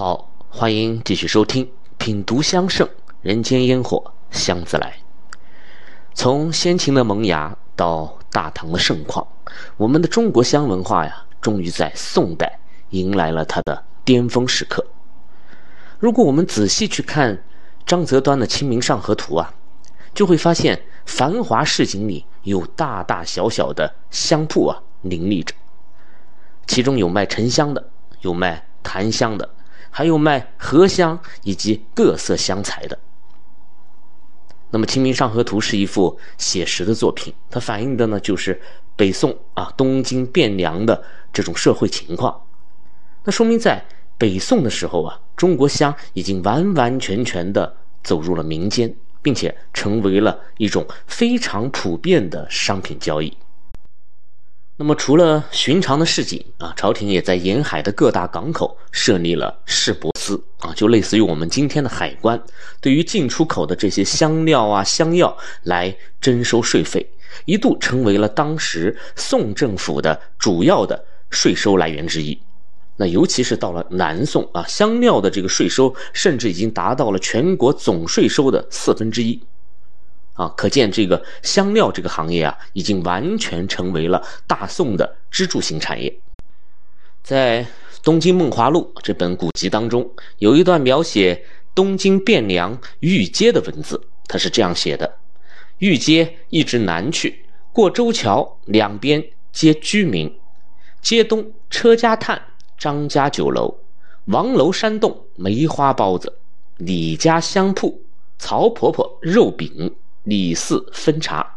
好，欢迎继续收听品读香盛人间烟火香自来。从先秦的萌芽到大唐的盛况，我们的中国香文化呀，终于在宋代迎来了它的巅峰时刻。如果我们仔细去看张择端的《清明上河图》啊，就会发现繁华市井里有大大小小的香铺啊林立着，其中有卖沉香的，有卖檀香的。还有卖荷香以及各色香材的。那么《清明上河图》是一幅写实的作品，它反映的呢就是北宋啊东京汴梁的这种社会情况。那说明在北宋的时候啊，中国香已经完完全全的走入了民间，并且成为了一种非常普遍的商品交易。那么，除了寻常的市井啊，朝廷也在沿海的各大港口设立了市舶司啊，就类似于我们今天的海关，对于进出口的这些香料啊、香药来征收税费，一度成为了当时宋政府的主要的税收来源之一。那尤其是到了南宋啊，香料的这个税收甚至已经达到了全国总税收的四分之一。啊，可见这个香料这个行业啊，已经完全成为了大宋的支柱型产业。在《东京梦华录》这本古籍当中，有一段描写东京汴梁御街的文字，它是这样写的：御街一直南去，过周桥，两边皆居民。街东车家炭、张家酒楼、王楼山洞梅花包子、李家香铺、曹婆婆肉饼。李四分茶，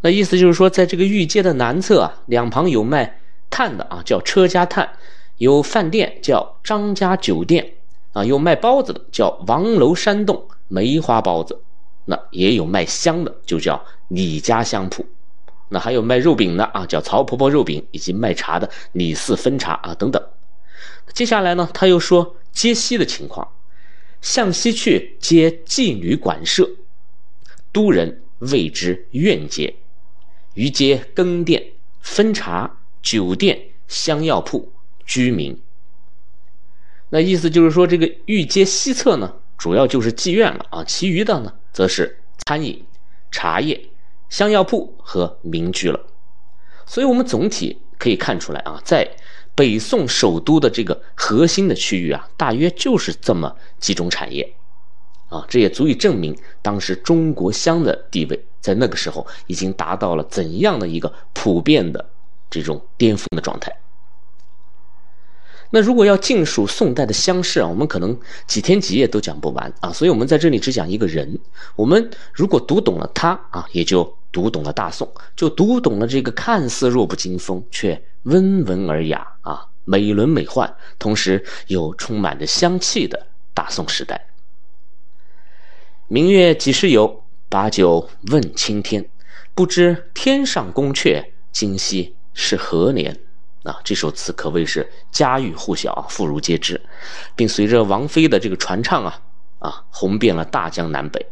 那意思就是说，在这个御街的南侧啊，两旁有卖炭的啊，叫车家炭；有饭店叫张家酒店啊；有卖包子的叫王楼山洞梅花包子；那也有卖香的，就叫李家香铺；那还有卖肉饼的啊，叫曹婆婆肉饼，以及卖茶的李四分茶啊等等。接下来呢，他又说街西的情况，向西去接妓女馆舍。都人谓之苑街，于街更店、分茶、酒店、香药铺、居民。那意思就是说，这个御街西侧呢，主要就是妓院了啊，其余的呢，则是餐饮、茶叶、香药铺和民居了。所以，我们总体可以看出来啊，在北宋首都的这个核心的区域啊，大约就是这么几种产业。啊，这也足以证明当时中国香的地位在那个时候已经达到了怎样的一个普遍的这种巅峰的状态。那如果要尽数宋代的香事啊，我们可能几天几夜都讲不完啊，所以我们在这里只讲一个人。我们如果读懂了他啊，也就读懂了大宋，就读懂了这个看似弱不禁风却温文尔雅啊、美轮美奂，同时又充满着香气的大宋时代。明月几时有？把酒问青天。不知天上宫阙，今夕是何年？啊，这首词可谓是家喻户晓、妇孺皆知，并随着王菲的这个传唱啊啊，红遍了大江南北。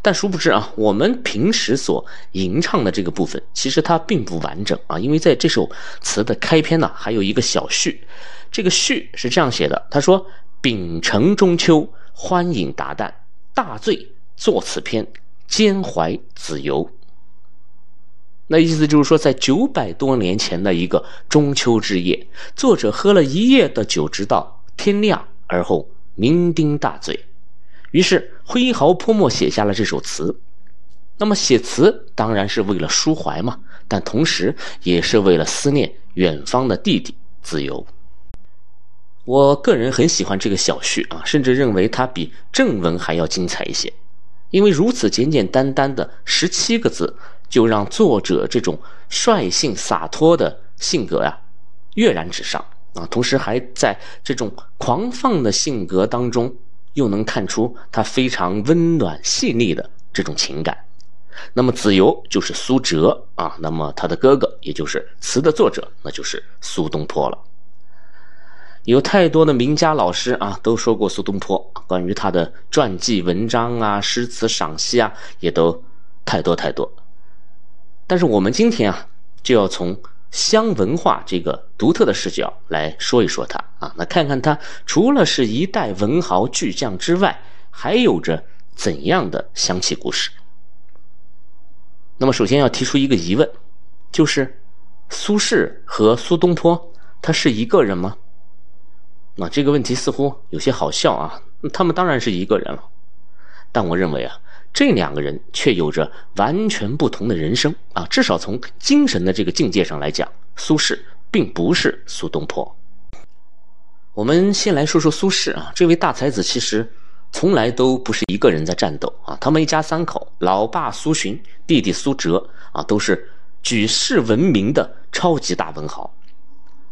但殊不知啊，我们平时所吟唱的这个部分，其实它并不完整啊，因为在这首词的开篇呢，还有一个小序。这个序是这样写的：他说，丙辰中秋，欢饮达旦。大醉作此篇，兼怀子由。那意思就是说，在九百多年前的一个中秋之夜，作者喝了一夜的酒，直到天亮，而后酩酊大醉，于是挥毫泼墨写下了这首词。那么写词当然是为了抒怀嘛，但同时也是为了思念远方的弟弟子由。我个人很喜欢这个小序啊，甚至认为它比正文还要精彩一些，因为如此简简单单的十七个字，就让作者这种率性洒脱的性格呀跃然纸上啊，同时还在这种狂放的性格当中，又能看出他非常温暖细腻的这种情感。那么子由就是苏辙啊，那么他的哥哥也就是词的作者，那就是苏东坡了。有太多的名家老师啊，都说过苏东坡关于他的传记文章啊、诗词赏析啊，也都太多太多。但是我们今天啊，就要从湘文化这个独特的视角来说一说他啊，那看看他除了是一代文豪巨匠之外，还有着怎样的香气故事。那么，首先要提出一个疑问，就是苏轼和苏东坡他是一个人吗？那这个问题似乎有些好笑啊，他们当然是一个人了，但我认为啊。这两个人却有着完全不同的人生啊！至少从精神的这个境界上来讲，苏轼并不是苏东坡。我们先来说说苏轼啊，这位大才子其实从来都不是一个人在战斗啊。他们一家三口，老爸苏洵，弟弟苏辙啊，都是举世闻名的超级大文豪。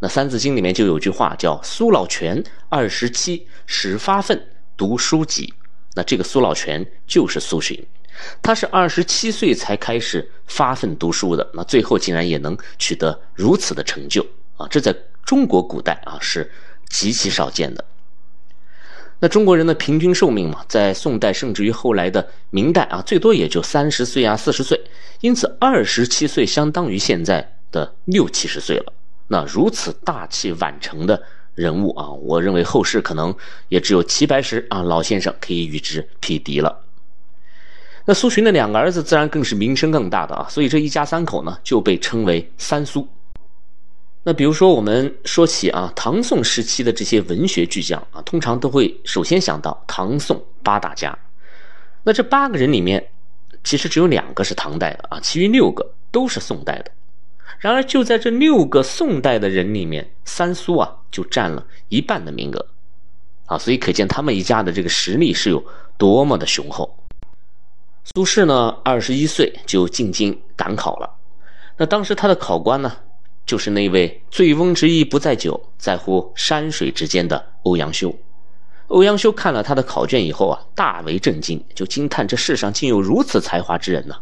那《三字经》里面就有句话叫“苏老泉二十七始发愤读书籍”。那这个苏老泉就是苏洵，他是二十七岁才开始发奋读书的，那最后竟然也能取得如此的成就啊！这在中国古代啊是极其少见的。那中国人的平均寿命嘛，在宋代甚至于后来的明代啊，最多也就三十岁啊、四十岁，因此二十七岁相当于现在的六七十岁了。那如此大器晚成的。人物啊，我认为后世可能也只有齐白石啊老先生可以与之匹敌了。那苏洵的两个儿子自然更是名声更大的啊，所以这一家三口呢就被称为三苏。那比如说我们说起啊唐宋时期的这些文学巨匠啊，通常都会首先想到唐宋八大家。那这八个人里面，其实只有两个是唐代的啊，其余六个都是宋代的。然而，就在这六个宋代的人里面，三苏啊就占了一半的名额，啊，所以可见他们一家的这个实力是有多么的雄厚。苏轼呢，二十一岁就进京赶考了，那当时他的考官呢，就是那位“醉翁之意不在酒，在乎山水”之间的欧阳修。欧阳修看了他的考卷以后啊，大为震惊，就惊叹这世上竟有如此才华之人呢。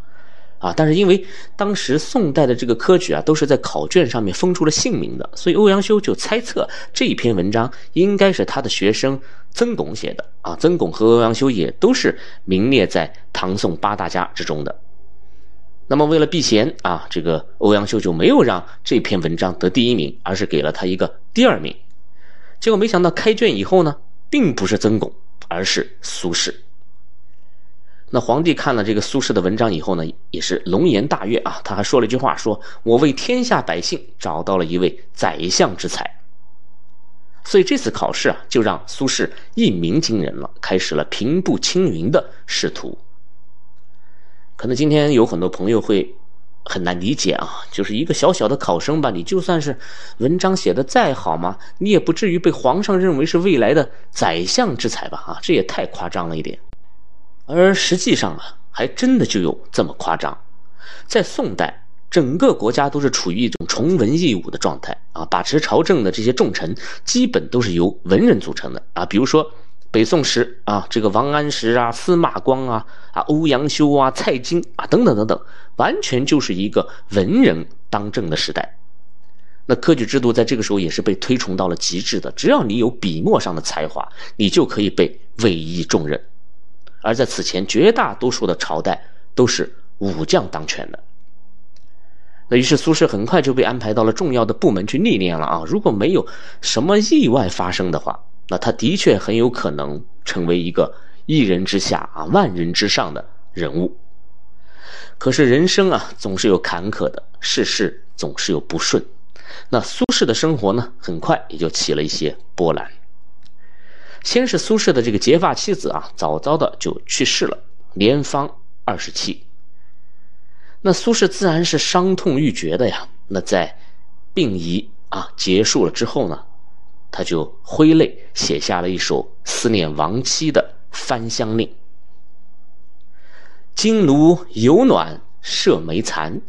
啊但是因为当时宋代的这个科举啊，都是在考卷上面封出了姓名的，所以欧阳修就猜测这一篇文章应该是他的学生曾巩写的啊。曾巩和欧阳修也都是名列在唐宋八大家之中的。那么为了避嫌啊，这个欧阳修就没有让这篇文章得第一名，而是给了他一个第二名。结果没想到开卷以后呢，并不是曾巩，而是苏轼。那皇帝看了这个苏轼的文章以后呢，也是龙颜大悦啊。他还说了一句话，说我为天下百姓找到了一位宰相之才。所以这次考试啊，就让苏轼一鸣惊人了，开始了平步青云的仕途。可能今天有很多朋友会很难理解啊，就是一个小小的考生吧，你就算是文章写的再好嘛，你也不至于被皇上认为是未来的宰相之才吧？啊，这也太夸张了一点。而实际上啊，还真的就有这么夸张。在宋代，整个国家都是处于一种崇文抑武的状态啊，把持朝政的这些重臣基本都是由文人组成的啊。比如说北宋时啊，这个王安石啊、司马光啊、啊欧阳修啊、蔡京啊等等等等，完全就是一个文人当政的时代。那科举制度在这个时候也是被推崇到了极致的，只要你有笔墨上的才华，你就可以被委以重任。而在此前，绝大多数的朝代都是武将当权的。那于是苏轼很快就被安排到了重要的部门去历练了啊！如果没有什么意外发生的话，那他的确很有可能成为一个一人之下啊万人之上的人物。可是人生啊总是有坎坷的，世事总是有不顺。那苏轼的生活呢，很快也就起了一些波澜。先是苏轼的这个结发妻子啊，早早的就去世了，年方二十七。那苏轼自然是伤痛欲绝的呀。那在病仪啊结束了之后呢，他就挥泪写下了一首思念亡妻的《翻香令》：金炉有暖麝煤残，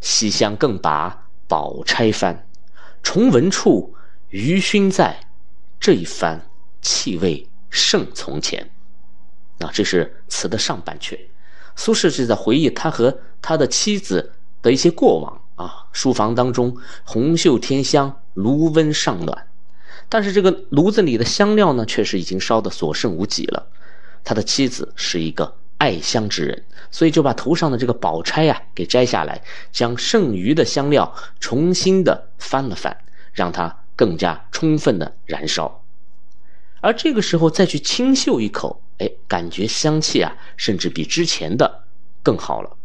西厢更把宝钗翻。重闻处余勋在，这一番。气味胜从前，啊，这是词的上半阙。苏轼是在回忆他和他的妻子的一些过往啊。书房当中红袖添香，炉温尚暖，但是这个炉子里的香料呢，却是已经烧得所剩无几了。他的妻子是一个爱香之人，所以就把头上的这个宝钗呀给摘下来，将剩余的香料重新的翻了翻，让它更加充分的燃烧。而这个时候再去清嗅一口，哎，感觉香气啊，甚至比之前的更好了。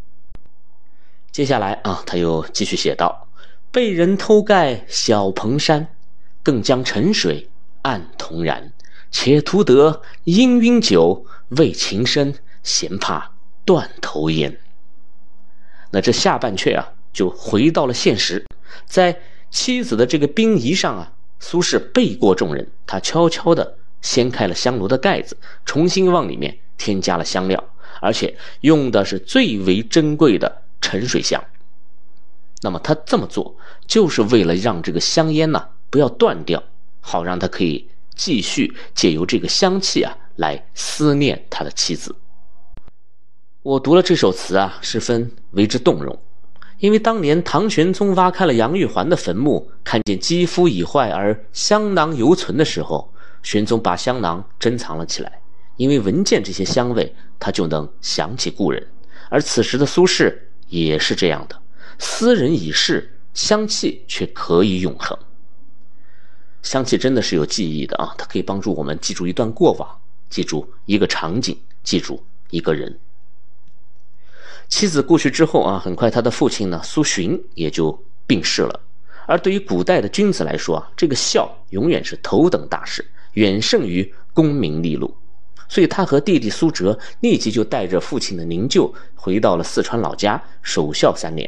接下来啊，他又继续写道：“被人偷盖小蓬山，更将沉水暗同燃。且图得氤氲酒，为情深，嫌怕断头烟。”那这下半阙啊，就回到了现实，在妻子的这个殡仪上啊，苏轼背过众人，他悄悄的掀开了香炉的盖子，重新往里面添加了香料，而且用的是最为珍贵的。沉水香。那么他这么做，就是为了让这个香烟呢不要断掉，好让他可以继续借由这个香气啊来思念他的妻子。我读了这首词啊，十分为之动容，因为当年唐玄宗挖开了杨玉环的坟墓，看见肌肤已坏而香囊犹存的时候，玄宗把香囊珍藏了起来，因为闻见这些香味，他就能想起故人。而此时的苏轼。也是这样的，斯人已逝，香气却可以永恒。香气真的是有记忆的啊，它可以帮助我们记住一段过往，记住一个场景，记住一个人。妻子故去之后啊，很快他的父亲呢苏洵也就病逝了。而对于古代的君子来说啊，这个孝永远是头等大事，远胜于功名利禄。所以他和弟弟苏辙立即就带着父亲的灵柩回到了四川老家守孝三年。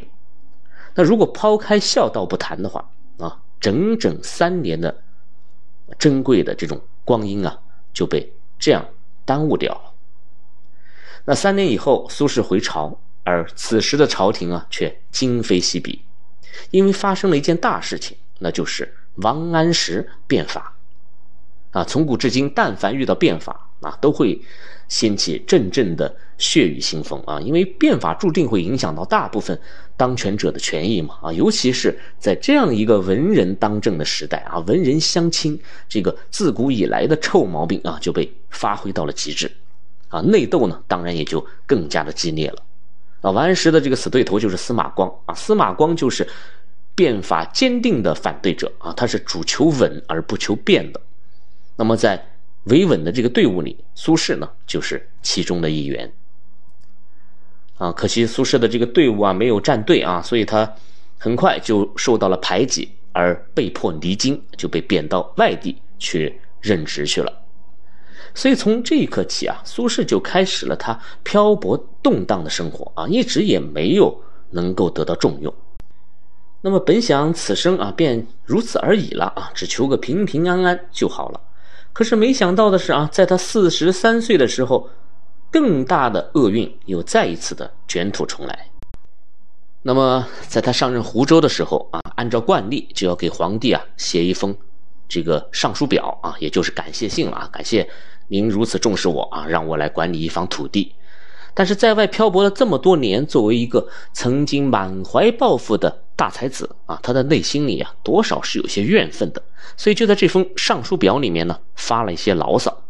那如果抛开孝道不谈的话啊，整整三年的珍贵的这种光阴啊就被这样耽误掉了。那三年以后，苏轼回朝，而此时的朝廷啊却今非昔比，因为发生了一件大事情，那就是王安石变法。啊，从古至今，但凡遇到变法，啊，都会掀起阵阵的血雨腥风啊！因为变法注定会影响到大部分当权者的权益嘛啊！尤其是在这样一个文人当政的时代啊，文人相亲这个自古以来的臭毛病啊，就被发挥到了极致啊！内斗呢，当然也就更加的激烈了啊！王安石的这个死对头就是司马光啊，司马光就是变法坚定的反对者啊，他是主求稳而不求变的。那么在维稳的这个队伍里，苏轼呢就是其中的一员。啊，可惜苏轼的这个队伍啊没有站队啊，所以他很快就受到了排挤，而被迫离京，就被贬到外地去任职去了。所以从这一刻起啊，苏轼就开始了他漂泊动荡的生活啊，一直也没有能够得到重用。那么本想此生啊便如此而已了啊，只求个平平安安就好了。可是没想到的是啊，在他四十三岁的时候，更大的厄运又再一次的卷土重来。那么，在他上任湖州的时候啊，按照惯例就要给皇帝啊写一封这个上书表啊，也就是感谢信了啊，感谢您如此重视我啊，让我来管理一方土地。但是在外漂泊了这么多年，作为一个曾经满怀抱负的大才子啊，他的内心里啊，多少是有些怨愤的。所以就在这封上书表里面呢，发了一些牢骚。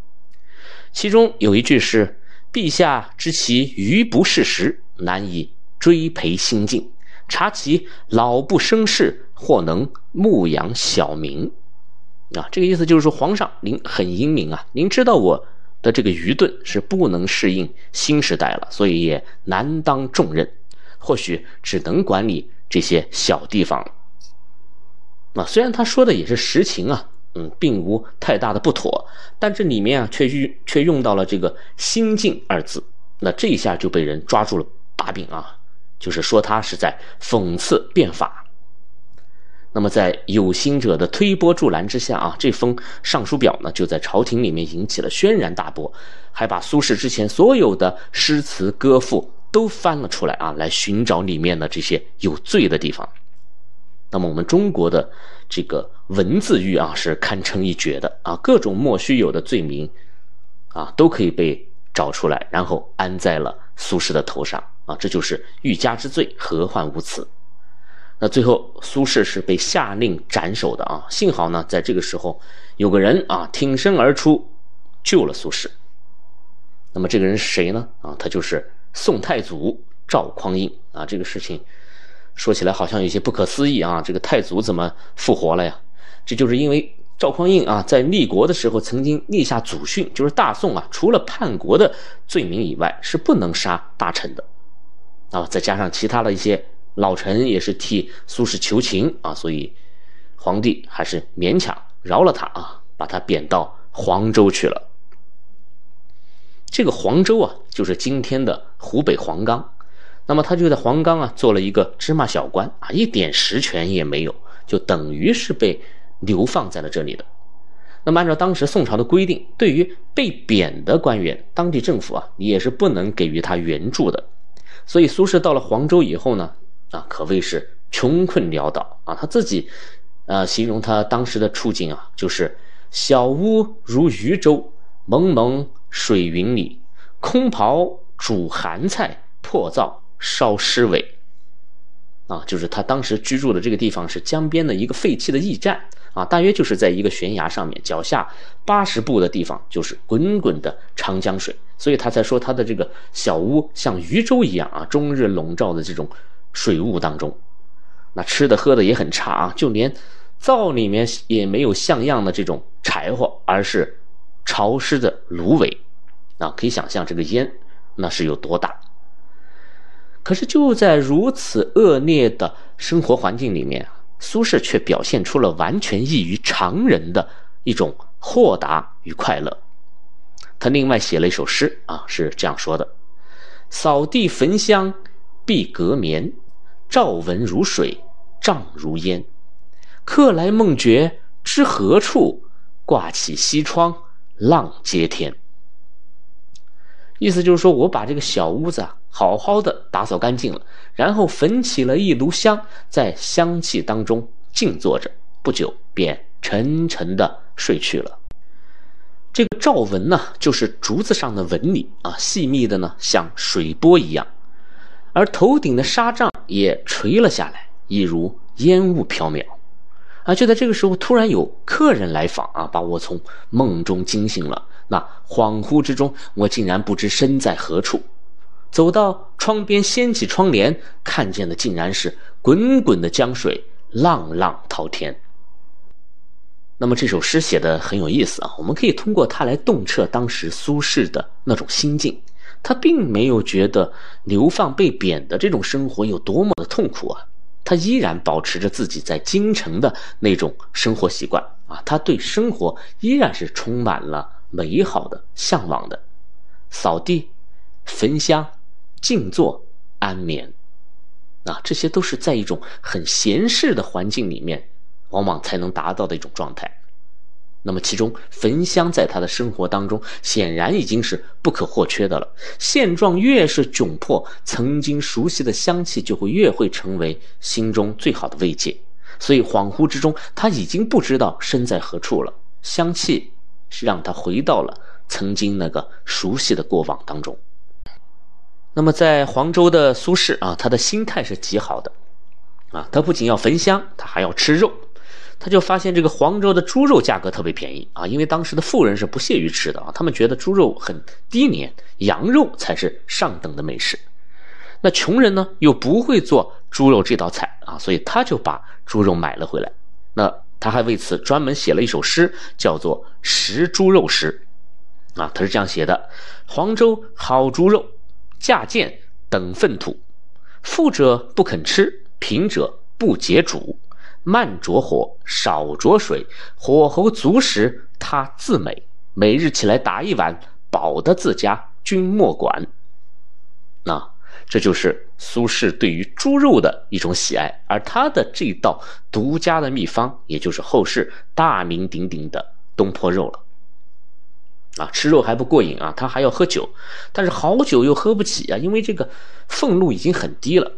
其中有一句是：“陛下知其余不事时，难以追陪新进；察其老不生事，或能牧养小民。”啊，这个意思就是说，皇上您很英明啊，您知道我。的这个愚钝是不能适应新时代了，所以也难当重任，或许只能管理这些小地方。啊，虽然他说的也是实情啊，嗯，并无太大的不妥，但这里面啊却用却用到了这个“心境”二字，那这一下就被人抓住了把柄啊，就是说他是在讽刺变法。那么，在有心者的推波助澜之下啊，这封上书表呢，就在朝廷里面引起了轩然大波，还把苏轼之前所有的诗词歌赋都翻了出来啊，来寻找里面的这些有罪的地方。那么，我们中国的这个文字狱啊，是堪称一绝的啊，各种莫须有的罪名啊，都可以被找出来，然后安在了苏轼的头上啊，这就是欲加之罪，何患无辞。那最后，苏轼是被下令斩首的啊！幸好呢，在这个时候，有个人啊挺身而出，救了苏轼。那么这个人是谁呢？啊，他就是宋太祖赵匡胤啊。这个事情说起来好像有些不可思议啊，这个太祖怎么复活了呀？这就是因为赵匡胤啊，在立国的时候曾经立下祖训，就是大宋啊，除了叛国的罪名以外，是不能杀大臣的。啊，再加上其他的一些老臣也是替苏轼求情啊，所以皇帝还是勉强饶了他啊，把他贬到黄州去了。这个黄州啊，就是今天的湖北黄冈。那么他就在黄冈啊做了一个芝麻小官啊，一点实权也没有，就等于是被流放在了这里的。那么按照当时宋朝的规定，对于被贬的官员，当地政府啊也是不能给予他援助的。所以苏轼到了黄州以后呢，啊，可谓是穷困潦倒啊。他自己，呃，形容他当时的处境啊，就是小屋如渔舟，蒙蒙水云里，空袍煮寒菜，破灶烧尸尾。啊，就是他当时居住的这个地方是江边的一个废弃的驿站啊，大约就是在一个悬崖上面，脚下八十步的地方就是滚滚的长江水。所以他才说他的这个小屋像渔舟一样啊，终日笼罩的这种水雾当中。那吃的喝的也很差啊，就连灶里面也没有像样的这种柴火，而是潮湿的芦苇啊。可以想象这个烟那是有多大。可是就在如此恶劣的生活环境里面，苏轼却表现出了完全异于常人的一种豁达与快乐。他另外写了一首诗啊，是这样说的：“扫地焚香必隔眠，照闻如水涨如烟。客来梦觉知何处？挂起西窗浪接天。”意思就是说我把这个小屋子啊好好的打扫干净了，然后焚起了一炉香，在香气当中静坐着，不久便沉沉的睡去了。这个照纹呢，就是竹子上的纹理啊，细密的呢，像水波一样，而头顶的纱帐也垂了下来，一如烟雾缥缈。啊，就在这个时候，突然有客人来访啊，把我从梦中惊醒了。那恍惚之中，我竟然不知身在何处，走到窗边，掀起窗帘，看见的竟然是滚滚的江水，浪浪滔天。那么这首诗写的很有意思啊，我们可以通过它来洞彻当时苏轼的那种心境。他并没有觉得流放被贬的这种生活有多么的痛苦啊，他依然保持着自己在京城的那种生活习惯啊，他对生活依然是充满了美好的向往的。扫地、焚香、静坐、安眠，啊，这些都是在一种很闲适的环境里面。往往才能达到的一种状态。那么，其中焚香在他的生活当中显然已经是不可或缺的了。现状越是窘迫，曾经熟悉的香气就会越会成为心中最好的慰藉。所以，恍惚之中，他已经不知道身在何处了。香气是让他回到了曾经那个熟悉的过往当中。那么，在黄州的苏轼啊，他的心态是极好的啊，他不仅要焚香，他还要吃肉。他就发现这个黄州的猪肉价格特别便宜啊，因为当时的富人是不屑于吃的啊，他们觉得猪肉很低廉，羊肉才是上等的美食。那穷人呢又不会做猪肉这道菜啊，所以他就把猪肉买了回来。那他还为此专门写了一首诗，叫做《食猪肉诗》啊，他是这样写的：黄州好猪肉，价贱等粪土，富者不肯吃，贫者不解煮。慢着火，少着水，火候足时，他自美。每日起来打一碗，饱得自家，君莫管。那这就是苏轼对于猪肉的一种喜爱，而他的这道独家的秘方，也就是后世大名鼎鼎的东坡肉了。啊，吃肉还不过瘾啊，他还要喝酒，但是好酒又喝不起啊，因为这个俸禄已经很低了。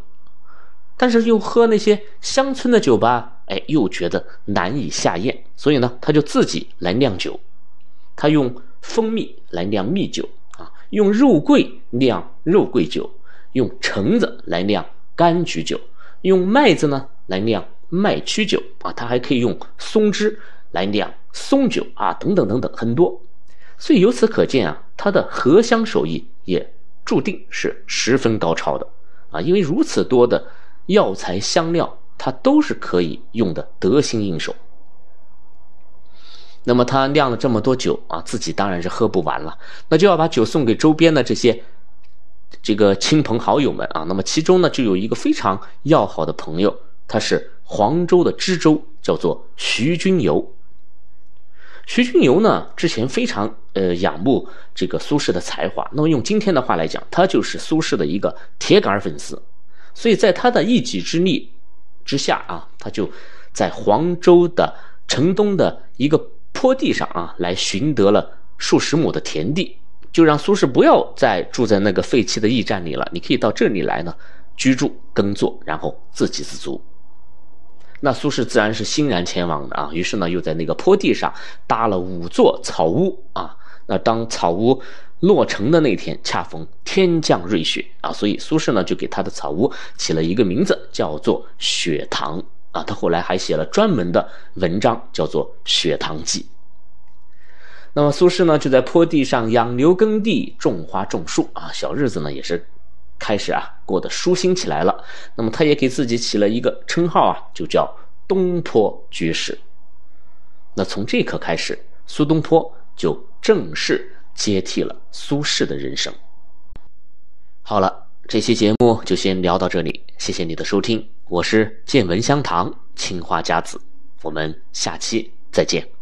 但是又喝那些乡村的酒吧，哎，又觉得难以下咽，所以呢，他就自己来酿酒。他用蜂蜜来酿蜜酒啊，用肉桂酿肉桂酒，用橙子来酿柑橘酒，用麦子呢来酿麦曲酒啊，他还可以用松枝来酿松酒啊，等等等等，很多。所以由此可见啊，他。的合香手艺也注定是十分高超的啊，因为如此多的药材香料，他都是可以用的得心应手。那么他酿了这么多酒啊，自己当然是喝不完了，那就要把酒送给周边的这些这个亲朋好友们啊。那么其中呢，就有一个非常要好的朋友，他是黄州的知州，叫做徐君游。徐君游呢，之前非常呃仰慕这个苏轼的才华。那么用今天的话来讲，他就是苏轼的一个铁杆粉丝。所以在他的一己之力之下啊，他就在黄州的城东的一个坡地上啊，来寻得了数十亩的田地，就让苏轼不要再住在那个废弃的驿站里了，你可以到这里来呢居住耕作，然后自给自足。那苏轼自然是欣然前往的啊，于是呢，又在那个坡地上搭了五座草屋啊。那当草屋落成的那天，恰逢天降瑞雪啊，所以苏轼呢就给他的草屋起了一个名字，叫做“雪堂”啊。他后来还写了专门的文章，叫做《雪堂记》。那么苏轼呢，就在坡地上养牛耕地，种花种树啊，小日子呢也是。开始啊，过得舒心起来了。那么他也给自己起了一个称号啊，就叫东坡居士。那从这一刻开始，苏东坡就正式接替了苏轼的人生。好了，这期节目就先聊到这里，谢谢你的收听，我是见闻香堂青花家子，我们下期再见。